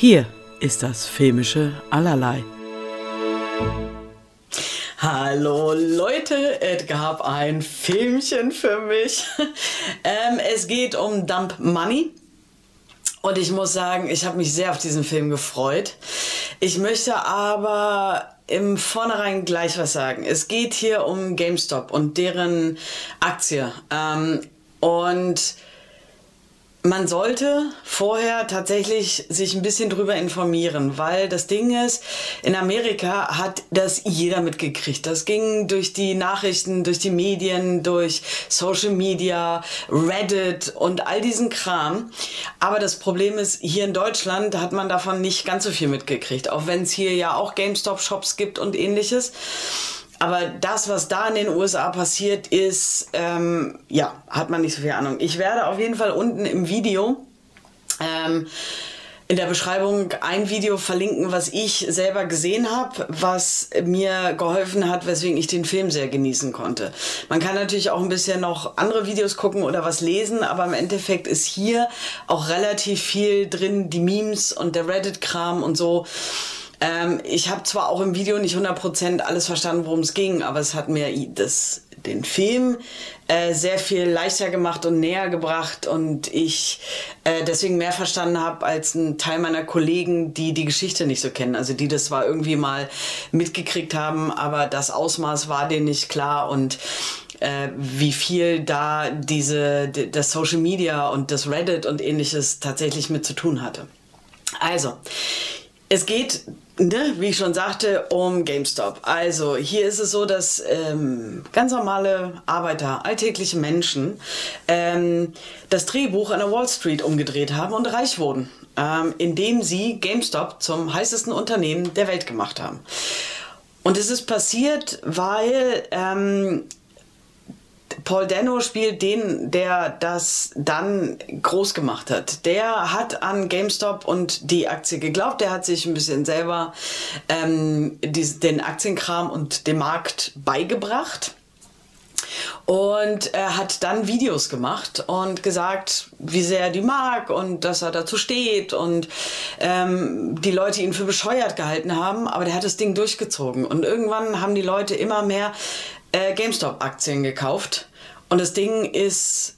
Hier ist das filmische Allerlei. Hallo Leute, es gab ein Filmchen für mich. ähm, es geht um Dump Money. Und ich muss sagen, ich habe mich sehr auf diesen Film gefreut. Ich möchte aber im Vornherein gleich was sagen. Es geht hier um GameStop und deren Aktie. Ähm, und man sollte vorher tatsächlich sich ein bisschen drüber informieren, weil das Ding ist, in Amerika hat das jeder mitgekriegt. Das ging durch die Nachrichten, durch die Medien, durch Social Media, Reddit und all diesen Kram. Aber das Problem ist, hier in Deutschland hat man davon nicht ganz so viel mitgekriegt, auch wenn es hier ja auch GameStop-Shops gibt und ähnliches. Aber das, was da in den USA passiert ist, ähm, ja, hat man nicht so viel Ahnung. Ich werde auf jeden Fall unten im Video ähm, in der Beschreibung ein Video verlinken, was ich selber gesehen habe, was mir geholfen hat, weswegen ich den Film sehr genießen konnte. Man kann natürlich auch ein bisschen noch andere Videos gucken oder was lesen, aber im Endeffekt ist hier auch relativ viel drin, die Memes und der Reddit-Kram und so. Ähm, ich habe zwar auch im Video nicht 100% alles verstanden, worum es ging, aber es hat mir das, den Film äh, sehr viel leichter gemacht und näher gebracht und ich äh, deswegen mehr verstanden habe als ein Teil meiner Kollegen, die die Geschichte nicht so kennen. Also die das zwar irgendwie mal mitgekriegt haben, aber das Ausmaß war denen nicht klar und äh, wie viel da diese das Social Media und das Reddit und ähnliches tatsächlich mit zu tun hatte. Also, es geht ne, wie ich schon sagte, um GameStop. Also hier ist es so, dass ähm, ganz normale Arbeiter, alltägliche Menschen ähm, das Drehbuch an der Wall Street umgedreht haben und reich wurden, ähm, indem sie GameStop zum heißesten Unternehmen der Welt gemacht haben. Und es ist passiert, weil ähm, Paul Dano spielt den, der das dann groß gemacht hat. Der hat an GameStop und die Aktie geglaubt. Der hat sich ein bisschen selber ähm, die, den Aktienkram und den Markt beigebracht. Und er hat dann Videos gemacht und gesagt, wie sehr er die mag und dass er dazu steht und ähm, die Leute ihn für bescheuert gehalten haben, aber der hat das Ding durchgezogen. Und irgendwann haben die Leute immer mehr äh, GameStop-Aktien gekauft und das Ding ist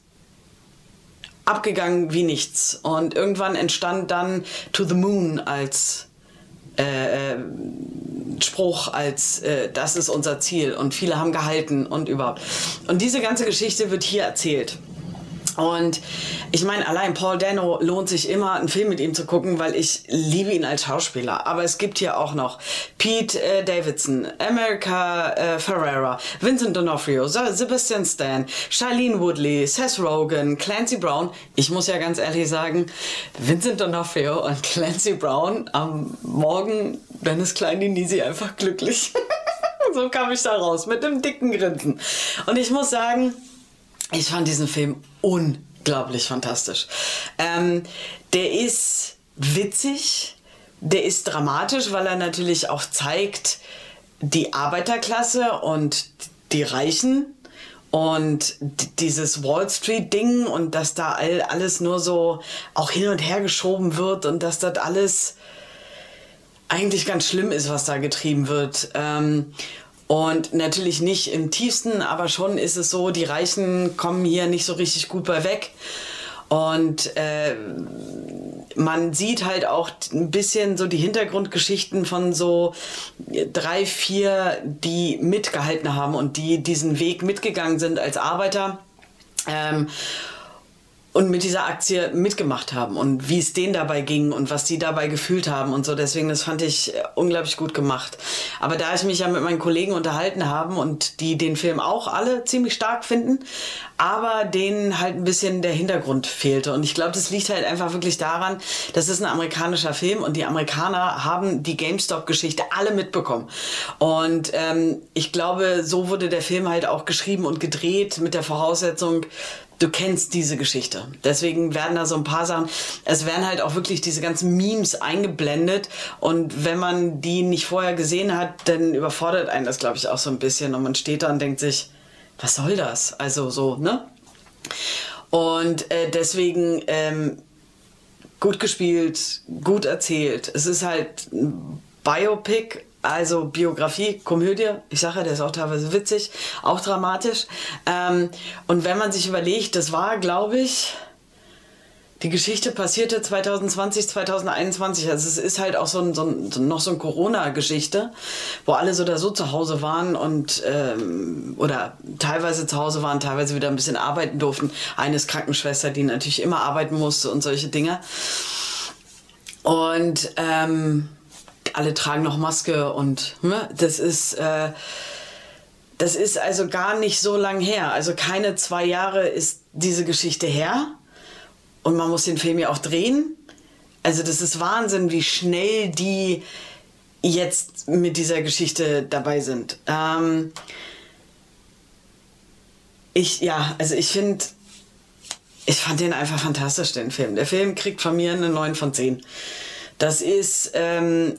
abgegangen wie nichts. Und irgendwann entstand dann To the Moon als äh, äh, Spruch, als äh, das ist unser Ziel. Und viele haben gehalten und überhaupt. Und diese ganze Geschichte wird hier erzählt. Und ich meine, allein Paul Dano lohnt sich immer, einen Film mit ihm zu gucken, weil ich liebe ihn als Schauspieler. Aber es gibt hier auch noch Pete äh, Davidson, America äh, Ferrera, Vincent D'Onofrio, Sebastian Stan, Charlene Woodley, Seth Rogen, Clancy Brown. Ich muss ja ganz ehrlich sagen, Vincent D'Onofrio und Clancy Brown am Morgen, dann ist Klein Nisi einfach glücklich. so kam ich da raus, mit einem dicken Grinsen. Und ich muss sagen, ich fand diesen Film unglaublich fantastisch. Ähm, der ist witzig, der ist dramatisch, weil er natürlich auch zeigt, die Arbeiterklasse und die Reichen und dieses Wall Street Ding und dass da all, alles nur so auch hin und her geschoben wird und dass das alles eigentlich ganz schlimm ist, was da getrieben wird. Ähm, und natürlich nicht im tiefsten, aber schon ist es so, die Reichen kommen hier nicht so richtig gut bei weg. Und äh, man sieht halt auch ein bisschen so die Hintergrundgeschichten von so drei, vier, die mitgehalten haben und die diesen Weg mitgegangen sind als Arbeiter. Ähm, und mit dieser Aktie mitgemacht haben und wie es denen dabei ging und was die dabei gefühlt haben und so. Deswegen, das fand ich äh, unglaublich gut gemacht. Aber da ich mich ja mit meinen Kollegen unterhalten habe und die den Film auch alle ziemlich stark finden, aber denen halt ein bisschen der Hintergrund fehlte. Und ich glaube, das liegt halt einfach wirklich daran, das ist ein amerikanischer Film und die Amerikaner haben die GameStop-Geschichte alle mitbekommen. Und ähm, ich glaube, so wurde der Film halt auch geschrieben und gedreht mit der Voraussetzung, du kennst diese Geschichte. Deswegen werden da so ein paar Sachen, es werden halt auch wirklich diese ganzen Memes eingeblendet und wenn man die nicht vorher gesehen hat, dann überfordert einen das, glaube ich, auch so ein bisschen und man steht da und denkt sich, was soll das? Also so, ne? Und äh, deswegen ähm, gut gespielt, gut erzählt. Es ist halt ein Biopic, also Biografie, Komödie. Ich sage ja, der ist auch teilweise witzig, auch dramatisch. Ähm, und wenn man sich überlegt, das war, glaube ich, die Geschichte passierte 2020, 2021. Also es ist halt auch so, ein, so ein, noch so eine Corona-Geschichte, wo alle so oder so zu Hause waren und ähm, oder teilweise zu Hause waren, teilweise wieder ein bisschen arbeiten durften. Eine ist Krankenschwester, die natürlich immer arbeiten musste und solche Dinge. Und ähm, alle tragen noch Maske und ne, das ist äh, das ist also gar nicht so lang her. Also keine zwei Jahre ist diese Geschichte her. Und man muss den Film ja auch drehen. Also das ist Wahnsinn, wie schnell die jetzt mit dieser Geschichte dabei sind. Ähm ich, ja, also ich finde, ich fand den einfach fantastisch, den Film. Der Film kriegt von mir eine 9 von 10. Das ist, ähm,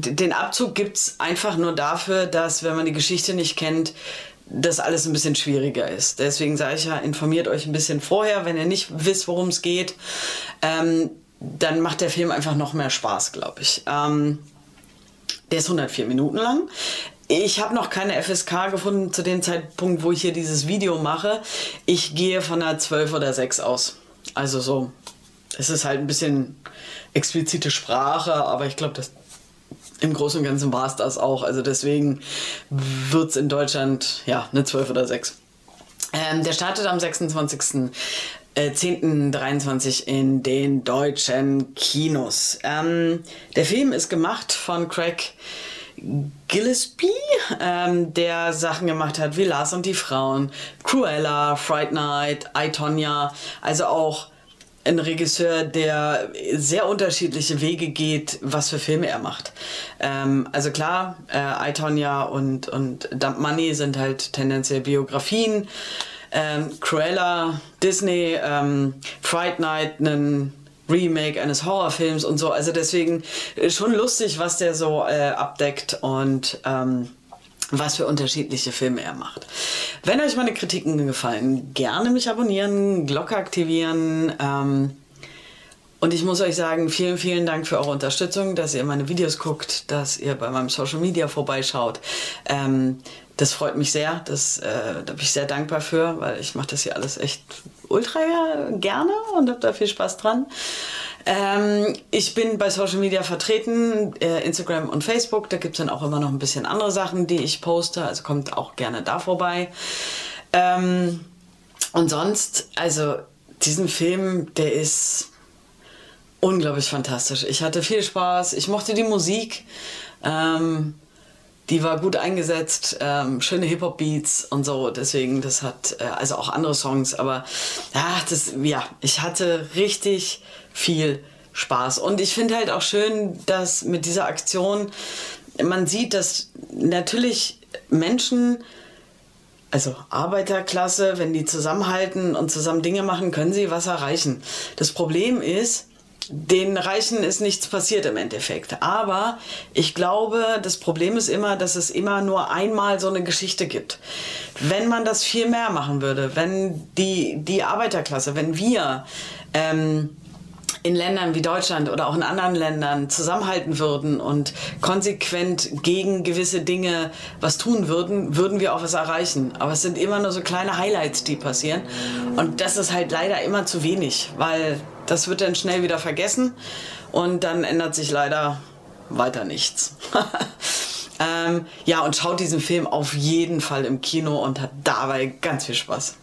den Abzug gibt es einfach nur dafür, dass, wenn man die Geschichte nicht kennt, das alles ein bisschen schwieriger ist. Deswegen sage ich ja, informiert euch ein bisschen vorher, wenn ihr nicht wisst, worum es geht. Ähm, dann macht der Film einfach noch mehr Spaß, glaube ich. Ähm, der ist 104 Minuten lang. Ich habe noch keine FSK gefunden zu dem Zeitpunkt, wo ich hier dieses Video mache. Ich gehe von einer 12 oder 6 aus. Also so, es ist halt ein bisschen explizite Sprache, aber ich glaube, das im Großen und Ganzen war es das auch. Also deswegen wird es in Deutschland ja eine 12 oder 6. Ähm, der startet am 26. Äh, 10.23 in den deutschen Kinos. Ähm, der Film ist gemacht von Craig Gillespie, ähm, der Sachen gemacht hat wie Lars und die Frauen, Cruella, Fright Night, I, Tonya, also auch ein Regisseur, der sehr unterschiedliche Wege geht, was für Filme er macht. Ähm, also klar, äh, I, Tonya und, und Dump Money sind halt tendenziell Biografien. Ähm, Cruella, Disney, ähm, Fright Night, ein Remake eines Horrorfilms und so. Also deswegen schon lustig, was der so äh, abdeckt und ähm, was für unterschiedliche Filme er macht. Wenn euch meine Kritiken gefallen, gerne mich abonnieren, Glocke aktivieren. Ähm, und ich muss euch sagen, vielen, vielen Dank für eure Unterstützung, dass ihr meine Videos guckt, dass ihr bei meinem Social Media vorbeischaut. Ähm, das freut mich sehr. Das, äh, da bin ich sehr dankbar für, weil ich mache das hier alles echt ultra gerne und habe da viel Spaß dran. Ähm, ich bin bei Social Media vertreten, äh, Instagram und Facebook. Da gibt es dann auch immer noch ein bisschen andere Sachen, die ich poste. Also kommt auch gerne da vorbei. Ähm, und sonst, also diesen Film, der ist unglaublich fantastisch. Ich hatte viel Spaß. Ich mochte die Musik. Ähm, die war gut eingesetzt, ähm, schöne Hip-Hop-Beats und so. Deswegen, das hat, äh, also auch andere Songs, aber ja, das, ja, ich hatte richtig viel Spaß. Und ich finde halt auch schön, dass mit dieser Aktion man sieht, dass natürlich Menschen, also Arbeiterklasse, wenn die zusammenhalten und zusammen Dinge machen, können sie was erreichen. Das Problem ist, den Reichen ist nichts passiert im Endeffekt. Aber ich glaube, das Problem ist immer, dass es immer nur einmal so eine Geschichte gibt. Wenn man das viel mehr machen würde, wenn die, die Arbeiterklasse, wenn wir ähm, in Ländern wie Deutschland oder auch in anderen Ländern zusammenhalten würden und konsequent gegen gewisse Dinge was tun würden, würden wir auch was erreichen. Aber es sind immer nur so kleine Highlights, die passieren. Und das ist halt leider immer zu wenig, weil das wird dann schnell wieder vergessen und dann ändert sich leider weiter nichts. ähm, ja, und schaut diesen Film auf jeden Fall im Kino und hat dabei ganz viel Spaß.